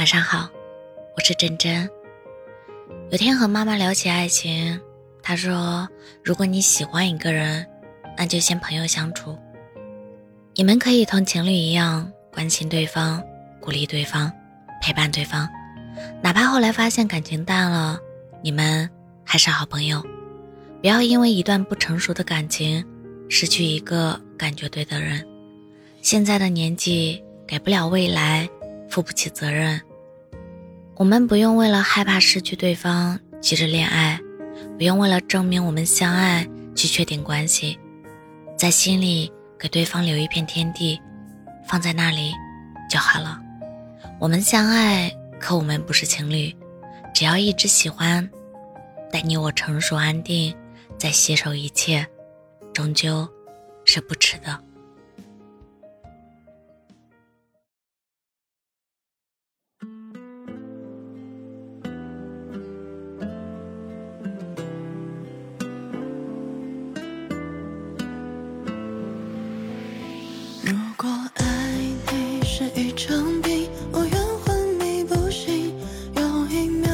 晚上好，我是真真。有天和妈妈聊起爱情，她说：“如果你喜欢一个人，那就先朋友相处。你们可以同情侣一样关心对方、鼓励对方、陪伴对方，哪怕后来发现感情淡了，你们还是好朋友。不要因为一段不成熟的感情，失去一个感觉对的人。现在的年纪，给不了未来。”负不起责任，我们不用为了害怕失去对方急着恋爱，不用为了证明我们相爱去确定关系，在心里给对方留一片天地，放在那里就好了。我们相爱，可我们不是情侣，只要一直喜欢，待你我成熟安定，再携手一切，终究是不迟的。如果爱你是一场病，我愿昏迷不醒。用一秒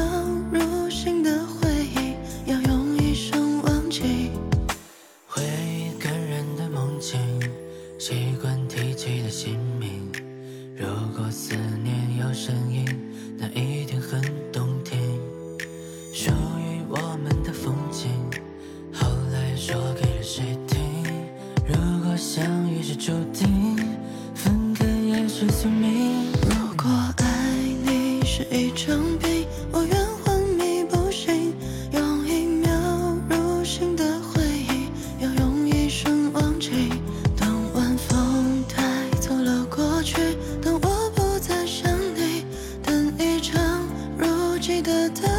入心的回忆，要用一生忘记。回忆感染的梦境，习惯提起的姓名。如果思念有声音，那一定很动听。属于我们的风景，后来说给了谁听？如果相遇是注定。宿命。如果爱你是一场病，我愿昏迷不醒，用一秒入心的回忆，要用一生忘记。当晚风带走了过去，当我不再想。你，等一场如期的雨，把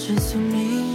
是宿命。